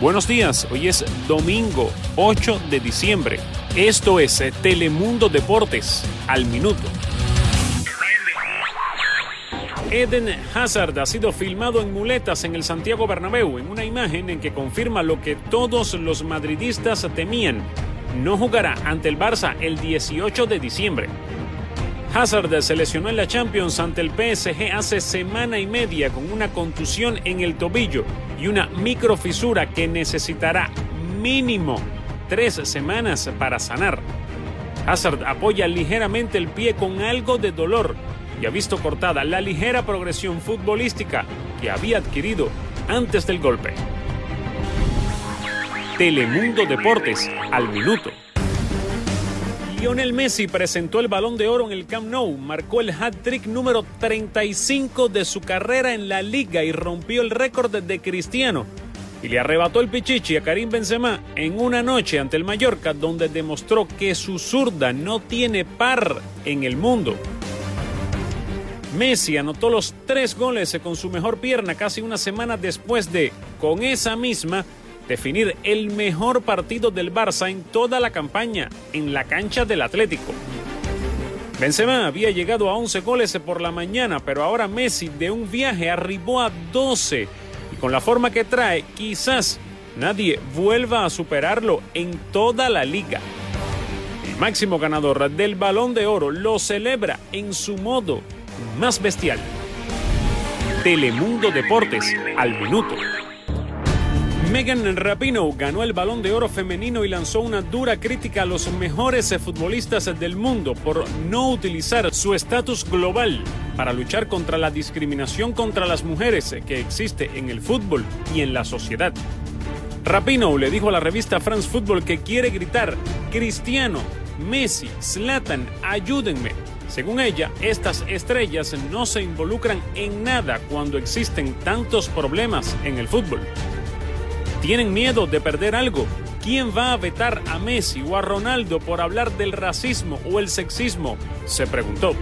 Buenos días, hoy es domingo 8 de diciembre. Esto es Telemundo Deportes al minuto. Eden Hazard ha sido filmado en muletas en el Santiago Bernabéu en una imagen en que confirma lo que todos los madridistas temían. No jugará ante el Barça el 18 de diciembre. Hazard se lesionó en la Champions ante el PSG hace semana y media con una contusión en el tobillo y una microfisura que necesitará mínimo tres semanas para sanar. Hazard apoya ligeramente el pie con algo de dolor y ha visto cortada la ligera progresión futbolística que había adquirido antes del golpe. Telemundo Deportes al minuto. Lionel Messi presentó el balón de oro en el Camp Nou, marcó el hat-trick número 35 de su carrera en la liga y rompió el récord de Cristiano. Y le arrebató el pichichi a Karim Benzema en una noche ante el Mallorca donde demostró que su zurda no tiene par en el mundo. Messi anotó los tres goles con su mejor pierna casi una semana después de, con esa misma, definir el mejor partido del Barça en toda la campaña en la cancha del Atlético. Benzema había llegado a 11 goles por la mañana, pero ahora Messi de un viaje arribó a 12 y con la forma que trae, quizás nadie vuelva a superarlo en toda la liga. El máximo ganador del balón de oro lo celebra en su modo más bestial. Telemundo Deportes al minuto. Megan Rapinoe ganó el balón de oro femenino y lanzó una dura crítica a los mejores futbolistas del mundo por no utilizar su estatus global para luchar contra la discriminación contra las mujeres que existe en el fútbol y en la sociedad. Rapinoe le dijo a la revista France Football que quiere gritar, Cristiano, Messi, Zlatan, ayúdenme. Según ella, estas estrellas no se involucran en nada cuando existen tantos problemas en el fútbol. ¿Tienen miedo de perder algo? ¿Quién va a vetar a Messi o a Ronaldo por hablar del racismo o el sexismo? Se preguntó.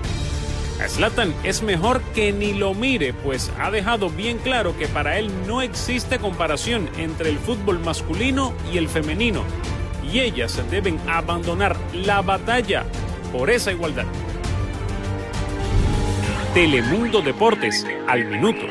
Slatan es mejor que ni lo mire, pues ha dejado bien claro que para él no existe comparación entre el fútbol masculino y el femenino, y ellas deben abandonar la batalla por esa igualdad. Telemundo Deportes, al minuto.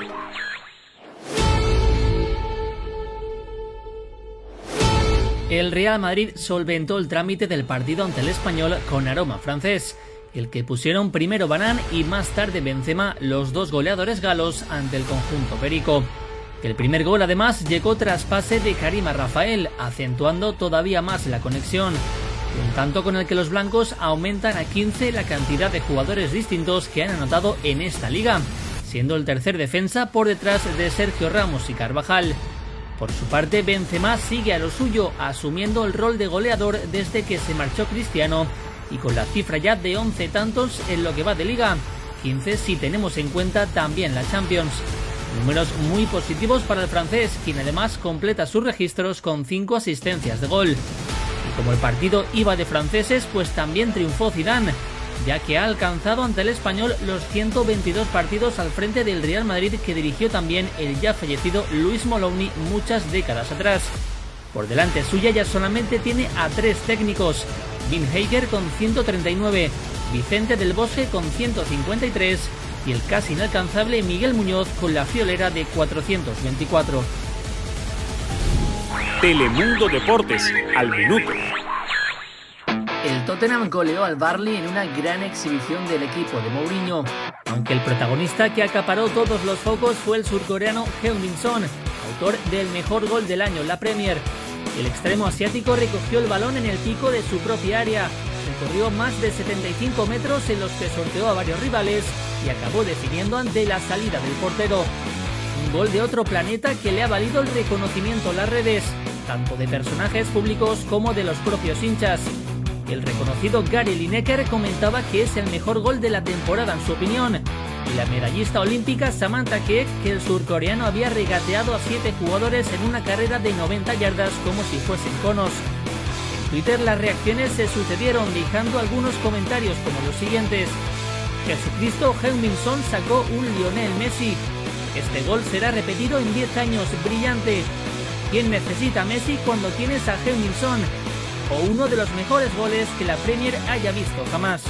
El Real Madrid solventó el trámite del partido ante el español con aroma francés, el que pusieron primero Banán y más tarde Benzema, los dos goleadores galos ante el conjunto perico. El primer gol además llegó tras pase de Karima Rafael, acentuando todavía más la conexión, un tanto con el que los blancos aumentan a 15 la cantidad de jugadores distintos que han anotado en esta liga, siendo el tercer defensa por detrás de Sergio Ramos y Carvajal. Por su parte, Benzema sigue a lo suyo, asumiendo el rol de goleador desde que se marchó Cristiano y con la cifra ya de 11 tantos en lo que va de liga, 15 si tenemos en cuenta también la Champions. Números muy positivos para el francés, quien además completa sus registros con 5 asistencias de gol. Y como el partido iba de franceses, pues también triunfó Zidane, ya que ha alcanzado ante el español los 122 partidos al frente del Real Madrid que dirigió también el ya fallecido Luis Moloni muchas décadas atrás. Por delante suya ya solamente tiene a tres técnicos, Vin Heiger con 139, Vicente del Bosque con 153 y el casi inalcanzable Miguel Muñoz con la fiolera de 424. Telemundo Deportes, al minuto. El Tottenham goleó al Barley en una gran exhibición del equipo de Mourinho, aunque el protagonista que acaparó todos los focos fue el surcoreano Heung-min Son, autor del mejor gol del año en la Premier. El extremo asiático recogió el balón en el pico de su propia área, recorrió más de 75 metros en los que sorteó a varios rivales y acabó definiendo ante la salida del portero. Un gol de otro planeta que le ha valido el reconocimiento en las redes, tanto de personajes públicos como de los propios hinchas. El reconocido Gary Lineker comentaba que es el mejor gol de la temporada en su opinión. Y la medallista olímpica Samantha Keck que el surcoreano había regateado a siete jugadores en una carrera de 90 yardas como si fuesen conos. En Twitter las reacciones se sucedieron dejando algunos comentarios como los siguientes. Jesucristo Heung-min Son sacó un Lionel Messi. Este gol será repetido en 10 años, brillante. ¿Quién necesita Messi cuando tienes a heung O uno de los mejores goles que la Premier haya visto jamás.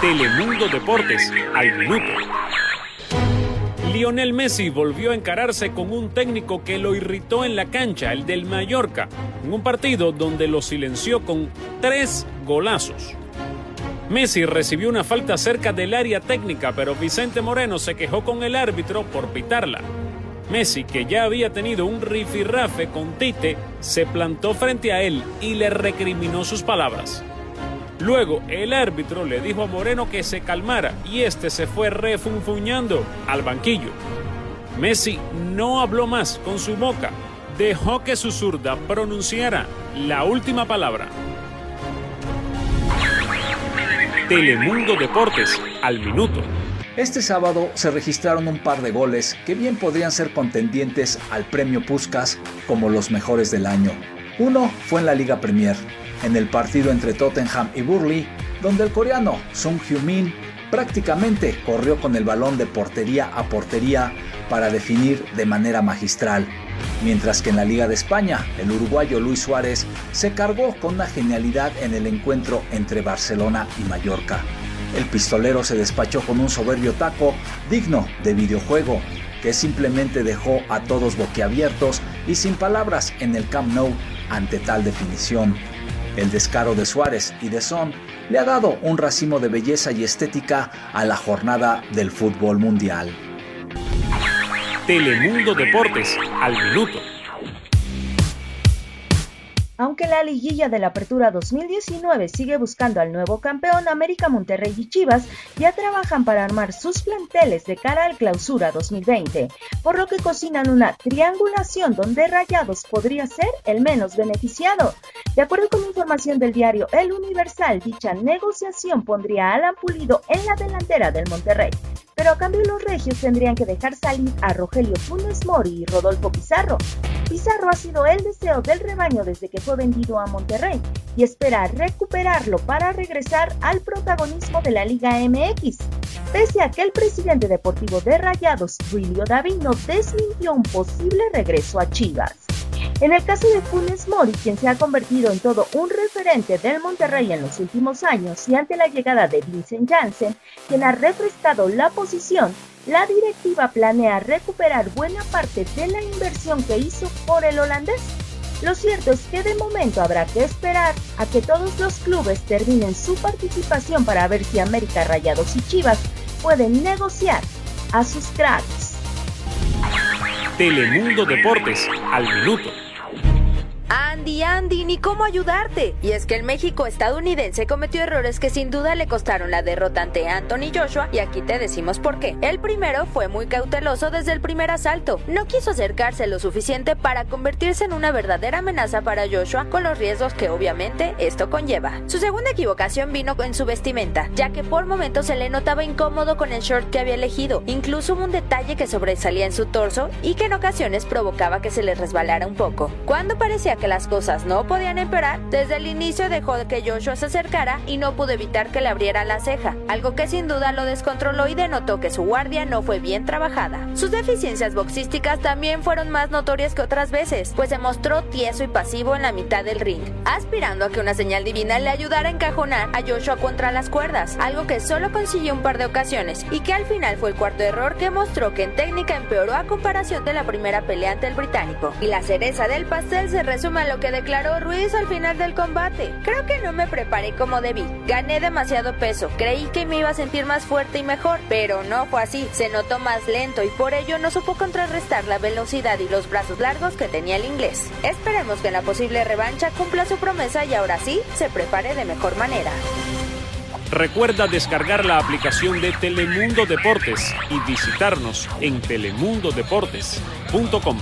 Telemundo Deportes, al minuto. Lionel Messi volvió a encararse con un técnico que lo irritó en la cancha, el del Mallorca, en un partido donde lo silenció con tres golazos. Messi recibió una falta cerca del área técnica, pero Vicente Moreno se quejó con el árbitro por pitarla. Messi, que ya había tenido un rifirrafe con Tite, se plantó frente a él y le recriminó sus palabras. Luego, el árbitro le dijo a Moreno que se calmara y este se fue refunfuñando al banquillo. Messi no habló más con su boca, dejó que su zurda pronunciara la última palabra. Telemundo Deportes, al minuto. Este sábado se registraron un par de goles que bien podrían ser contendientes al premio Puskas como los mejores del año. Uno fue en la Liga Premier, en el partido entre Tottenham y Burley, donde el coreano Sung Hyun-min prácticamente corrió con el balón de portería a portería para definir de manera magistral, mientras que en la Liga de España el uruguayo Luis Suárez se cargó con una genialidad en el encuentro entre Barcelona y Mallorca. El pistolero se despachó con un soberbio taco digno de videojuego que simplemente dejó a todos boquiabiertos y sin palabras en el Camp Nou ante tal definición. El descaro de Suárez y de Son le ha dado un racimo de belleza y estética a la jornada del fútbol mundial. Telemundo Deportes, al minuto. La liguilla de la Apertura 2019 sigue buscando al nuevo campeón, América Monterrey y Chivas ya trabajan para armar sus planteles de cara al Clausura 2020, por lo que cocinan una triangulación donde Rayados podría ser el menos beneficiado. De acuerdo con información del diario El Universal, dicha negociación pondría a Alan Pulido en la delantera del Monterrey, pero a cambio los regios tendrían que dejar salir a Rogelio Funes Mori y Rodolfo Pizarro. Pizarro ha sido el deseo del rebaño desde que fue vendido a Monterrey y espera recuperarlo para regresar al protagonismo de la Liga MX, pese a que el presidente deportivo de Rayados, Julio Davino, desmintió un posible regreso a Chivas. En el caso de Funes Mori, quien se ha convertido en todo un referente del Monterrey en los últimos años y ante la llegada de Vincent Janssen, quien ha refrescado la posición, la directiva planea recuperar buena parte de la inversión que hizo por el holandés. Lo cierto es que de momento habrá que esperar a que todos los clubes terminen su participación para ver si América Rayados y Chivas pueden negociar a sus cracks. Telemundo Deportes, al minuto. Andy, Andy, ni cómo ayudarte. Y es que el México estadounidense cometió errores que sin duda le costaron la derrota ante Anthony Joshua y aquí te decimos por qué. El primero fue muy cauteloso desde el primer asalto. No quiso acercarse lo suficiente para convertirse en una verdadera amenaza para Joshua con los riesgos que obviamente esto conlleva. Su segunda equivocación vino en su vestimenta, ya que por momentos se le notaba incómodo con el short que había elegido. Incluso hubo un detalle que sobresalía en su torso y que en ocasiones provocaba que se le resbalara un poco. Cuando parecía que las cosas no podían empeorar, desde el inicio dejó que Joshua se acercara y no pudo evitar que le abriera la ceja, algo que sin duda lo descontroló y denotó que su guardia no fue bien trabajada. Sus deficiencias boxísticas también fueron más notorias que otras veces, pues se mostró tieso y pasivo en la mitad del ring, aspirando a que una señal divina le ayudara a encajonar a Joshua contra las cuerdas, algo que solo consiguió un par de ocasiones y que al final fue el cuarto error que mostró que en técnica empeoró a comparación de la primera pelea ante el británico. Y la cereza del pastel se resume lo que declaró Ruiz al final del combate. Creo que no me preparé como debí. Gané demasiado peso. Creí que me iba a sentir más fuerte y mejor, pero no fue así. Se notó más lento y por ello no supo contrarrestar la velocidad y los brazos largos que tenía el inglés. Esperemos que en la posible revancha cumpla su promesa y ahora sí se prepare de mejor manera. Recuerda descargar la aplicación de Telemundo Deportes y visitarnos en telemundodeportes.com.